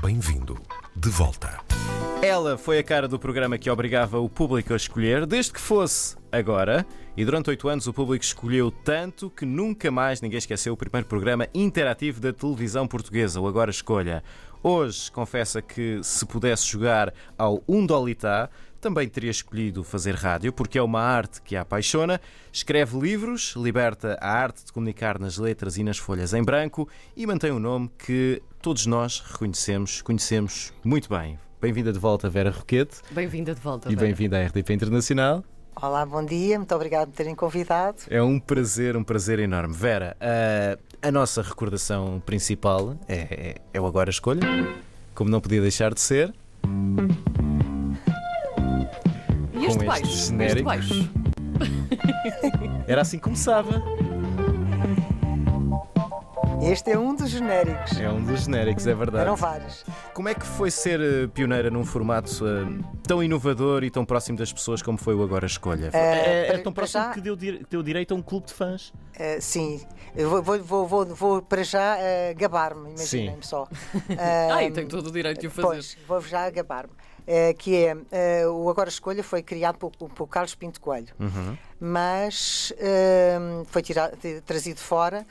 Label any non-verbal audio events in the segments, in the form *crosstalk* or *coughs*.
Bem-vindo de volta. Ela foi a cara do programa que obrigava o público a escolher, desde que fosse agora. E durante oito anos o público escolheu tanto que nunca mais ninguém esqueceu o primeiro programa interativo da televisão portuguesa, o Agora Escolha. Hoje confessa que se pudesse jogar ao Undolitá, também teria escolhido fazer rádio, porque é uma arte que a apaixona. Escreve livros, liberta a arte de comunicar nas letras e nas folhas em branco e mantém um nome que todos nós reconhecemos, conhecemos muito bem. Bem-vinda de volta, Vera Roquete. Bem-vinda de volta. E bem-vinda à RDP Internacional. Olá, bom dia, muito obrigado por terem convidado. É um prazer, um prazer enorme. Vera, a, a nossa recordação principal é, é, é o Agora Escolha, como não podia deixar de ser. E este com baixo? este genérico. baixo? Era assim que começava. Este é um dos genéricos. É um dos genéricos, é verdade. Eram vários. Como é que foi ser eh, pioneira num formato eh, tão inovador e tão próximo das pessoas como foi o Agora Escolha? Eh, É- Era tão para próximo já- que deu, deu direito a um clube de fãs. Eh, sim, eu vou, vou, vou, vou, vou para já gabar-me, imaginem-me só. *laughs* Eh, Ai, tenho todo o direito de o fazer. Pois, vou já gabar-me. Eh, que é, eh, o Agora Escolha foi criado por, por Carlos Pinto Coelho, Uhum. mas eh, foi tirado, trazido fora,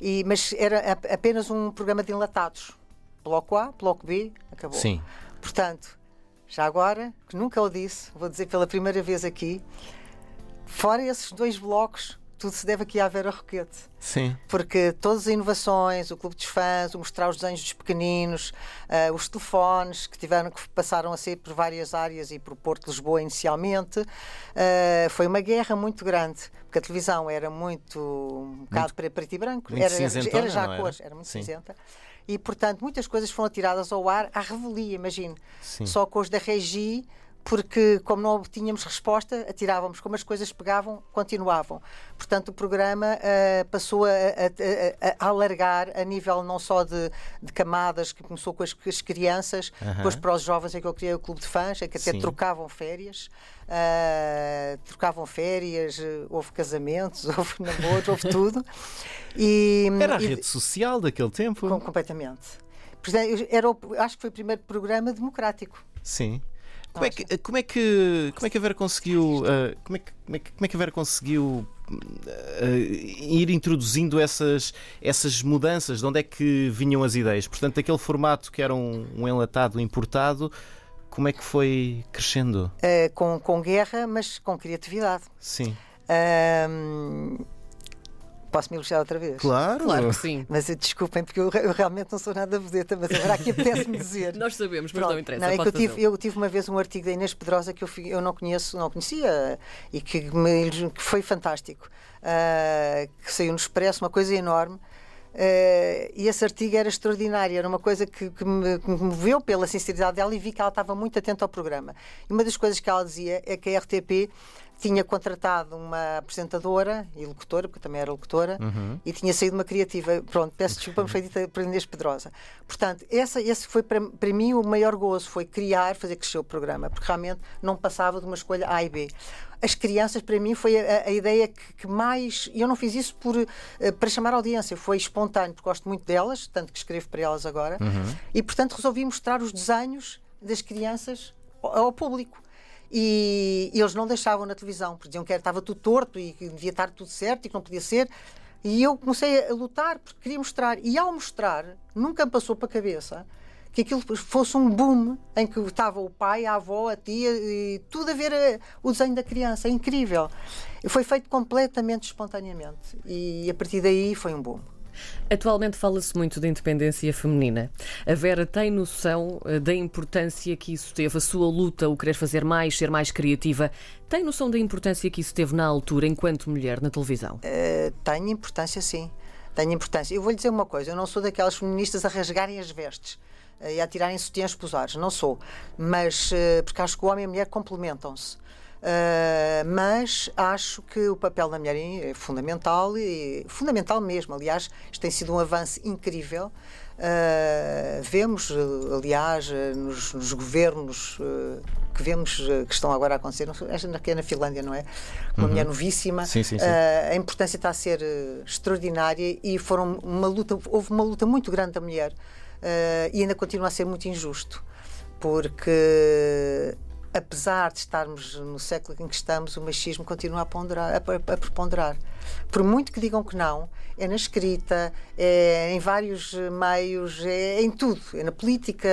e, mas era ap- apenas um programa de enlatados. Bloco A, Bloco B, acabou. Sim. Portanto, já agora, que nunca o disse, vou dizer pela primeira vez aqui, fora esses dois blocos, tudo se deve aqui à Vera Roquete. Sim. Porque todas as inovações, o Clube dos Fãs, o mostrar os desenhos dos pequeninos, ah, os telefones que tiveram que passaram a ser por várias áreas e por Porto de Lisboa inicialmente, ah, foi uma guerra muito grande, porque a televisão era muito um bocado para preto e branco, muito era, cinzentona, era já a era? cores, era muito Sim. cinzenta. E, portanto, muitas coisas foram tiradas ao ar à revelia, imagine. Sim. Só com os da Regi, porque como não obtínhamos resposta, atirávamos. Como as coisas pegavam, continuavam. Portanto, o programa ah, passou a, a- a- alargar a nível não só de, de camadas, que começou com as, com as crianças, Aham. depois para os jovens é que eu criei o Clube de Fãs, é que até Sim. trocavam férias. ah, trocavam férias, eh, houve casamentos, *laughs* houve namoros, houve tudo. E, Era a e- rede social daquele tempo. com- completamente. Era acho que foi o primeiro programa democrático. Sim. Como é, que, como, é que, como é que a Vera conseguiu. eh, como, é que, como, é que, como é que a Vera conseguiu eh, ir introduzindo essas, essas mudanças? De onde é que vinham as ideias? Portanto, aquele formato que era um, um enlatado importado, como é que foi crescendo? Eh, com, com guerra, mas com criatividade. Sim. Ahm, posso me elogiar outra vez? Claro. Claro que sim. Mas eh, desculpem, porque eu, eu realmente não sou nada vedeta, mas agora aqui apetece-me dizer. *laughs* Nós sabemos, mas Pronto, não interessa. não, é que eu tive, eu tive uma vez um artigo da Inês Pedrosa que eu, eu não conheço, não conhecia e que, me, que foi fantástico, ah, que saiu no Expresso, uma coisa enorme. ah, e esse artigo era extraordinário, era uma coisa que, que me, que me moveu pela sinceridade dela e vi que ela estava muito atenta ao programa. E uma das coisas que ela dizia é que a RTP tinha contratado uma apresentadora e locutora, porque também era locutora, e tinha saído uma criativa. Pronto, peço desculpa, mas foi dita por Inês Pedrosa. Portanto, essa, esse foi para, para mim o maior gozo, foi criar, fazer crescer o programa, porque realmente não passava de uma escolha A e B. As crianças, para mim, foi a, a ideia que, que mais. Eu não fiz isso por, eh, para chamar a audiência, foi espontâneo, porque gosto muito delas, tanto que escrevo para elas agora, e portanto resolvi mostrar os desenhos das crianças ao, ao público. E, e eles não deixavam na televisão, porque diziam que estava tudo torto e que devia estar tudo certo e que não podia ser. E eu comecei a lutar porque queria mostrar. E ao mostrar, nunca me passou para a cabeça que aquilo fosse um boom em que estava o pai, a avó, a tia e tudo a ver eh, o desenho da criança. É incrível. Foi feito completamente espontaneamente. E a partir daí foi um boom. Atualmente fala-se muito de independência feminina. A Vera tem noção eh, da importância que isso teve, a sua luta, o querer fazer mais, ser mais criativa. Tem noção da importância que isso teve na altura, enquanto mulher, na televisão? Eh, tem importância, sim. Tem importância. Eu vou lhe dizer uma coisa: eu não sou daquelas feministas a rasgarem as vestes eh, e a tirarem sutiãs posares. Não sou. Mas, porque acho que o homem e a mulher complementam-se. Uh, mas acho que o papel da mulher é fundamental e fundamental mesmo. Aliás, isto tem sido um avanço incrível. Uh, vemos, aliás, nos, nos governos uh, que vemos que estão agora a acontecer, aqui é na Finlândia, não é? Uma mulher novíssima. Sim, sim, sim. Uh, a importância está a ser extraordinária e foram uma luta, houve uma luta muito grande da mulher. e ainda continua a ser muito injusto, porque apesar de estarmos no século em que estamos, o machismo continua a, ponderar, a, a preponderar. Por muito que digam que não, é na escrita, é em vários meios, é em tudo, é na política.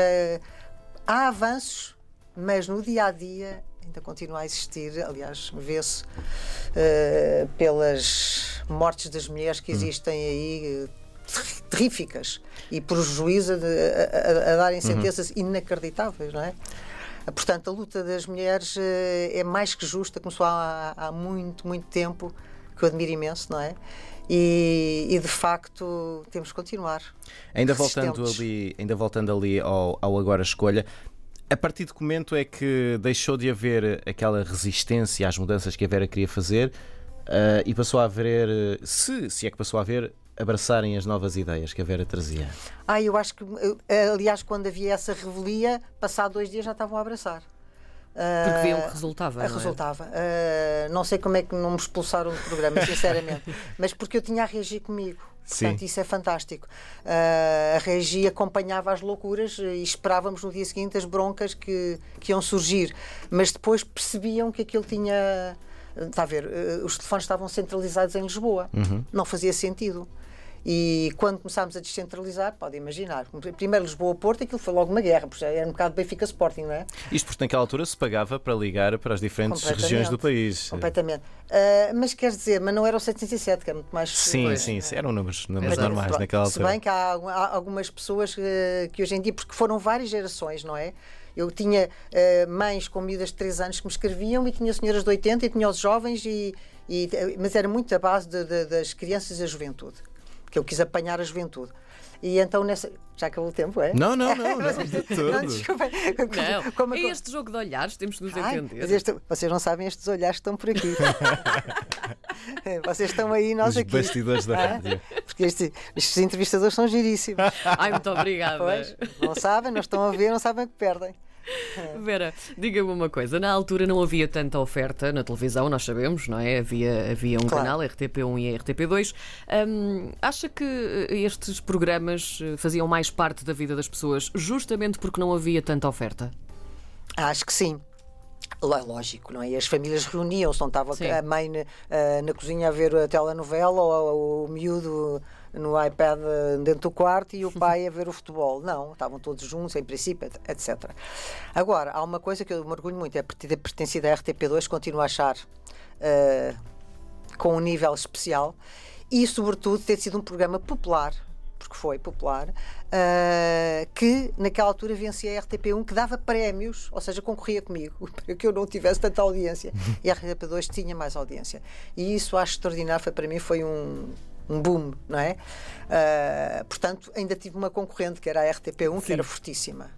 Há avanços, mas no dia a dia ainda continua a existir. Aliás, vê-se uh, pelas mortes das mulheres que hum. existem aí. Uh, terríficas e por juízes a, a, a, darem uhum. sentenças uhum. inacreditáveis, não é? Portanto, a luta das mulheres eh, é mais que justa, começou há, há muito, muito tempo, que eu admiro imenso, não é? E, e, de facto temos que continuar. Ainda voltando ali, ainda voltando ali ao, ao agora escolha, a partir de que momento é que deixou de haver aquela resistência às mudanças que a Vera queria fazer uh, e passou a haver, se, se é que passou a haver, abraçarem as novas ideias que a Vera trazia? Ah, eu acho que, aliás, quando havia essa revelia, passado dois dias já estavam a abraçar. Porque viam que resultava. Uh, não resultava. É? Uh, não sei como é que não me expulsaram do programa, *laughs* sinceramente. mas porque eu tinha a reagir comigo. Portanto, Sim. isso é fantástico. Uh, a Regi acompanhava as loucuras e esperávamos no dia seguinte as broncas que, que iam surgir. Mas depois percebiam que aquilo tinha. Está a ver? os telefones estavam centralizados em Lisboa. Uhum. Não fazia sentido. E quando começámos a descentralizar, pode imaginar, primeiro Lisboa-Porto, aquilo foi logo uma guerra, porque era um bocado Benfica Sporting, não é? Isto porque naquela altura se pagava para ligar para as diferentes regiões do país. Completamente. Uh, mas quer dizer, mas não era o 707, que é muito mais. Sim, pois, sim, é. eram números, números normais naquela altura. Se bem que há, há algumas pessoas que, que hoje em dia, porque foram várias gerações, não é? Eu tinha uh, mães com miúdas de 3 anos que me escreviam e tinha senhoras de 80 e tinha os jovens, e, e mas era muito a base de, de, das crianças e da juventude que eu quis apanhar a juventude. E então nessa. Já acabou o tempo, é? Não, não, *laughs* não. não, não, não desculpa. Não, como, é este jogo de olhares, temos de nos Ai, entender. Este, vocês não sabem estes olhares que estão por aqui. *laughs* vocês estão aí, nós Os aqui. bastidores da rádio. Porque este, estes entrevistadores são giríssimos. Ai, muito obrigada. Pois, não sabem, não estão a ver, não sabem o que perdem. Vera, diga-me uma coisa. Na altura não havia tanta oferta na televisão, nós sabemos, não é? Havia, havia um claro. canal, RTP1 e RTP2. Um, acha que estes programas eh, faziam mais parte da vida das pessoas justamente porque não havia tanta oferta? Acho que sim. Lógico, não é? E as famílias reuniam-se, não estava Sim. a mãe na, uh, na, cozinha a ver a telenovela ou, o miúdo no iPad dentro do quarto e o pai a ver o futebol. Não, estavam todos juntos, em princípio, etc. Agora, há uma coisa que eu me orgulho muito, é ter pertencido à RTP2, continuo a achar uh, com um nível especial e, sobretudo, ter sido um programa popular porque foi popular, uh, que naquela altura vencia a RTP1, que dava prémios, ou seja, concorria comigo, *laughs* para que eu não tivesse tanta audiência. E a RTP2 tinha mais audiência. E isso acho extraordinário, foi, para mim foi um, um boom, não é? Uh, portanto, ainda tive uma concorrente, que era a RTP1, Sim. que era fortíssima.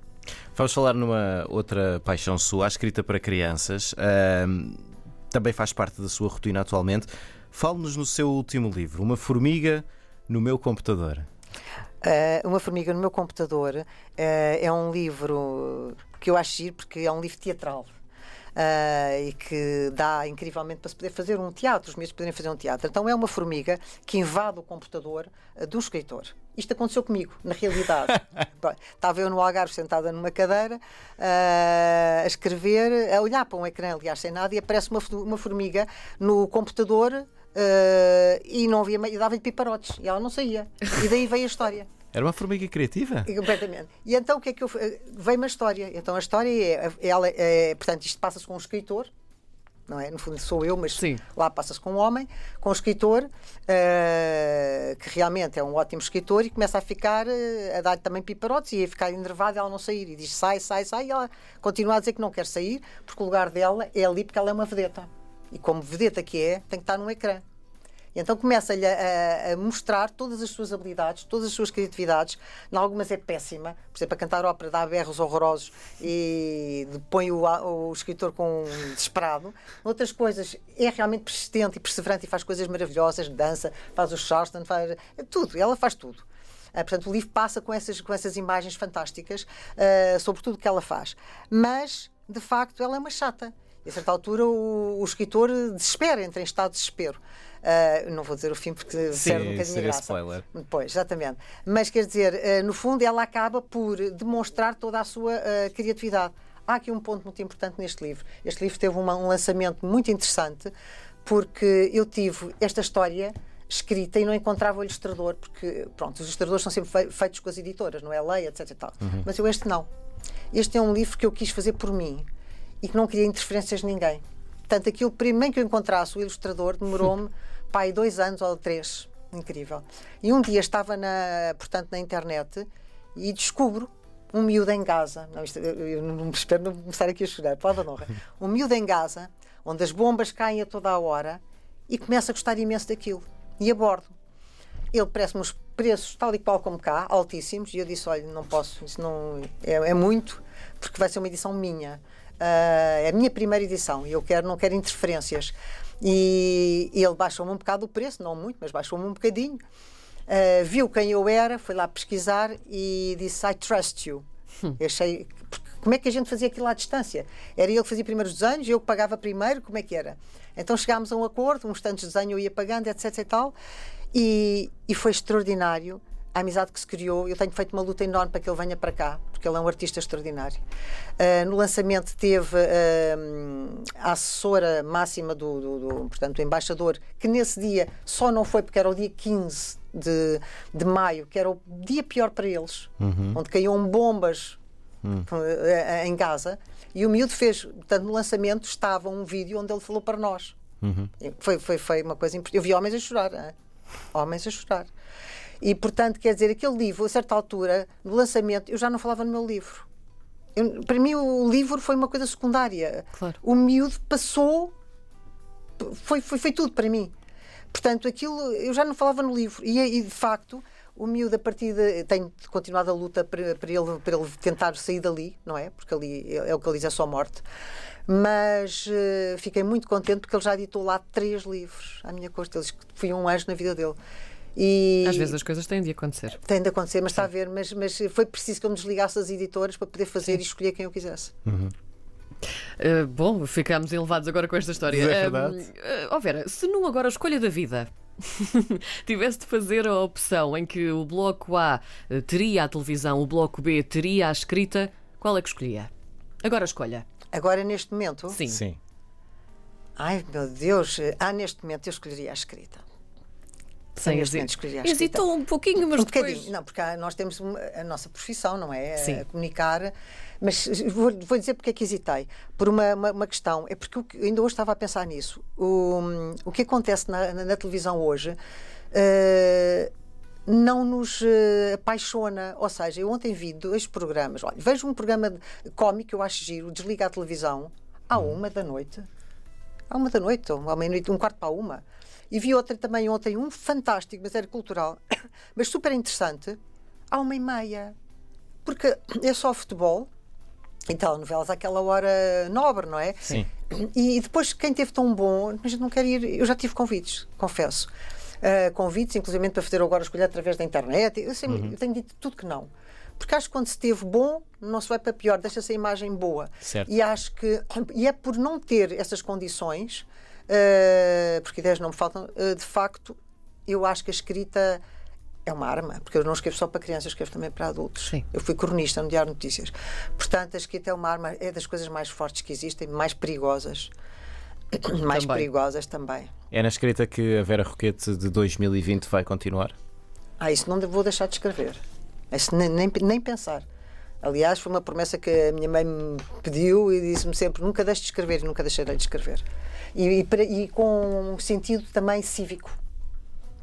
Vamos falar numa outra paixão sua, a escrita para crianças. Uh, também faz parte da sua rotina atualmente. Fale-nos no seu último livro, Uma Formiga no Meu Computador. Uh, uma Formiga no Meu Computador é um livro que eu acho giro porque é um livro teatral. Uh, e que dá incrivelmente para se poder fazer um teatro, os meus poderem fazer um teatro. Então é uma formiga que invade o computador uh, do escritor. Isto aconteceu comigo, na realidade. *laughs* Estava eu no Algarve sentada numa cadeira uh, a escrever, a olhar para um ecrã, aliás, sem nada, e aparece uma, uma formiga no computador Uh, e não havia e dava-lhe piparotes e ela não saía. E daí veio a história. Era uma formiga criativa? E, completamente. E então o que é que eu. Veio uma história. Então a história é. Ela, é portanto, isto passa-se com um escritor. Não é? No fundo sou eu, mas Sim. lá passa-se com um homem, com um escritor, uh, que realmente é um ótimo escritor, e começa a ficar, uh, a dar-lhe também piparotes e a ficar enervada ela não sair. E diz sai, sai, sai, e ela continua a dizer que não quer sair, porque o lugar dela é ali, porque ela é uma vedeta. E como vedeta que é, tem que estar num ecrã. E então começa-lhe a, a, mostrar todas as suas habilidades, todas as suas criatividades. Em algumas é péssima, por exemplo, a cantar ópera dá berros horrorosos e põe o, o escritor com um desesperado. Outras coisas é realmente persistente e perseverante e faz coisas maravilhosas, dança, faz o Charleston, faz tudo, ela faz tudo. Uh, portanto, o livro passa com essas, com essas imagens fantásticas uh, sobre tudo o que ela faz. Mas, de facto, ela é uma chata. E a certa altura o, o escritor desespera, entra em estado de desespero. Uh, não vou dizer o fim porque perde um bocadinho seria graça. spoiler. Pois, exatamente. Mas quer dizer, uh, no fundo, ela acaba por demonstrar toda a sua uh, criatividade. Há aqui um ponto muito importante neste livro. Este livro teve uma- um lançamento muito interessante porque eu tive esta história escrita e não encontrava o ilustrador, porque, pronto, os ilustradores são sempre fei- feitos com as editoras, não é? Lei, etc e tal. Mas eu este não. Este é um livro que eu quis fazer por mim e que não queria interferências de ninguém. Portanto, aquilo primeiro que eu encontrasse o ilustrador demorou-me *laughs* pai dois anos ou três. Incrível. E um dia estava na, portanto, na internet e descubro um miúdo em Gaza. Não, isto, eu, não espero não começar aqui a chorar, palavra de honra. Um miúdo em Gaza, onde as bombas caem a toda a hora e começa a gostar imenso daquilo. E abordo. Ele parece-me os preços, tal e qual como cá, altíssimos, e eu disse: olha, não posso, isso não é, é muito, porque vai ser uma edição minha. Ah, é a minha primeira edição e eu quero, não quero interferências. E, e ele baixou-me um bocado o preço, não muito, mas baixou-me um bocadinho. Ah, viu quem eu era, foi lá pesquisar e disse: I trust you. Eu achei. Como é que a gente fazia aquilo à distância? Era ele que fazia primeiro os desenhos, eu que pagava primeiro, como é que era? Então chegámos a um acordo, uns tantos desenhos eu ia pagando, etc e tal, e, e foi extraordinário a amizade que se criou. Eu tenho feito uma luta enorme para que ele venha para cá, porque ele é um artista extraordinário. Ah, no lançamento teve ah, a assessora máxima do, do, do- portanto, do embaixador, que nesse dia só não foi porque era o dia 15 de, de maio, que era o dia pior para eles, onde caíam bombas eh, em Gaza. E o miúdo fez, portanto, no lançamento estava um vídeo onde ele falou para nós. E Foi, foi, foi uma coisa importante. Eu vi homens a chorar, hein? homens a chorar. E, portanto, quer dizer, aquele livro, a certa altura, no lançamento, eu já não falava no meu livro. Eu- para mim, o livro foi uma coisa secundária. Claro. O miúdo passou, foi, foi, foi tudo para mim. Portanto, aquilo, eu já não falava no livro. E, e, de facto, o miúdo, a partir de. Tenho continuado a luta para, para, ele, para ele tentar sair dali, não é? Porque ali é, é o que ele diz, é só morte. Mas eh, fiquei muito contente porque ele já editou lá três livros à minha custa. Ele diz que fui um anjo na vida dele. E Às vezes as coisas têm de acontecer. tem de acontecer, mas está a ver. Mas, mas foi preciso que eu me desligasse das editoras para poder fazer e escolher quem eu quisesse. Uh, bom, ficámos elevados agora com esta história. É Um, verdade. uh, ó Vera, se num agora escolha da vida *laughs* tivesse de fazer a opção em que o bloco A teria a televisão, o bloco B teria a escrita, qual é que escolhia? Agora escolha. Agora, neste momento. Sim. Sim. Ai, meu Deus. Ah, neste momento eu escolheria a escrita. Sem neste hesi- momento escolhi a escrita. Hesitou um pouquinho, mas um depois. Não, porque nós temos a nossa profissão, não é? Sim. A comunicar. Mas vou, vou dizer porque é que hesitei. Por uma, uma, uma questão. É porque que- ainda hoje estava a pensar nisso. O, o que acontece na, na- na televisão hoje. eh, não nos eh, apaixona. Ou seja, eu ontem vi dois programas. Olha, vejo um programa de- cómico eu acho giro, desliga a televisão à uma da noite. À uma da noite, ou à meia-noite, um quarto para uma. E vi outra também ontem, um fantástico, mas era cultural, *coughs* mas super interessante, à uma e meia. Porque é só futebol, e telenovelas àquela hora nobre, não é? Sim. E depois, quem teve tão bom, a gente não quer ir. Eu já tive convites, confesso. Uh, convites, inclusive para fazer agora escolher através da internet. Eu, sempre, eu tenho dito tudo que não. Porque acho que quando se teve bom, não se vai para pior, deixa-se a imagem boa. Certo. E acho que. *coughs* E é por não ter essas condições, uh, porque ideias não me faltam, uh, de facto, eu acho que a escrita é uma arma, porque eu não escrevo só para crianças, eu escrevo também para adultos. Sim. Eu fui cronista no Diário de Notícias. Portanto, a escrita é uma arma, é das coisas mais fortes que existem, mais perigosas. *clears throat* mais Também. perigosas também. É na escrita que a Vera Roquete de 2020 vai continuar? Ah, isso não vou deixar de escrever. Isso nem, nem, nem pensar. Aliás, foi uma promessa que a minha mãe me pediu e disse-me sempre: nunca deixe de escrever e nunca deixarei de escrever. E, e, para- e com um sentido também cívico.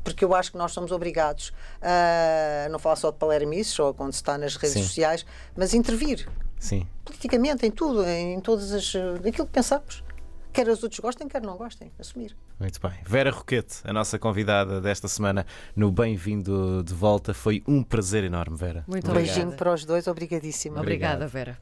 Porque eu acho que nós somos obrigados a não falar só de palermices ou quando se está nas redes Sim. sociais, mas intervir Sim. politicamente em tudo, em todas as. aquilo que pensamos. Quer os outros gostem, quer não gostem. Assumir. Muito bem. Vera Roquete, a nossa convidada desta semana no Bem-vindo de Volta. Foi um prazer enorme, Vera. Muito Obrigado. obrigada. Beijinho para os dois, obrigadíssima. Obrigada, Vera.